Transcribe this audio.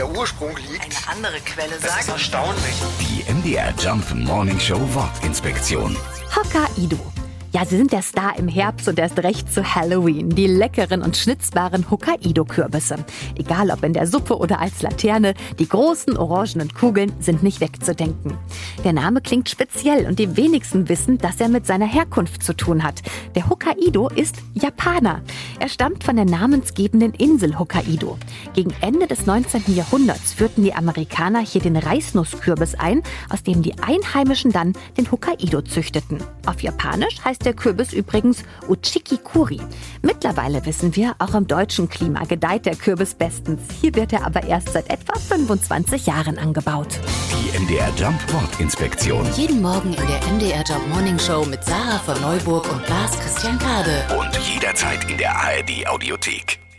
der Ursprung liegt. Eine andere Quelle Das ist sagt, erstaunlich. Die MDR Jump Morning Show Wortinspektion. Hokkaido. Ja, sie sind der Star im Herbst und erst recht zu Halloween. Die leckeren und schnitzbaren Hokkaido-Kürbisse. Egal ob in der Suppe oder als Laterne, die großen orangenen Kugeln sind nicht wegzudenken. Der Name klingt speziell und die wenigsten wissen, dass er mit seiner Herkunft zu tun hat. Der Hokkaido ist Japaner. Er stammt von der namensgebenden Insel Hokkaido. Gegen Ende des 19. Jahrhunderts führten die Amerikaner hier den Reisnusskürbis ein, aus dem die Einheimischen dann den Hokkaido züchteten. Auf Japanisch heißt der Kürbis übrigens Uchikikuri. Mittlerweile wissen wir, auch im deutschen Klima gedeiht der Kürbis bestens. Hier wird er aber erst seit etwa 25 Jahren angebaut. Die MDR Jump Wortinspektion. Jeden Morgen in der MDR Job Morning Show mit Sarah von Neuburg und Lars Christian Kade. Und jederzeit in der ARD Audiothek.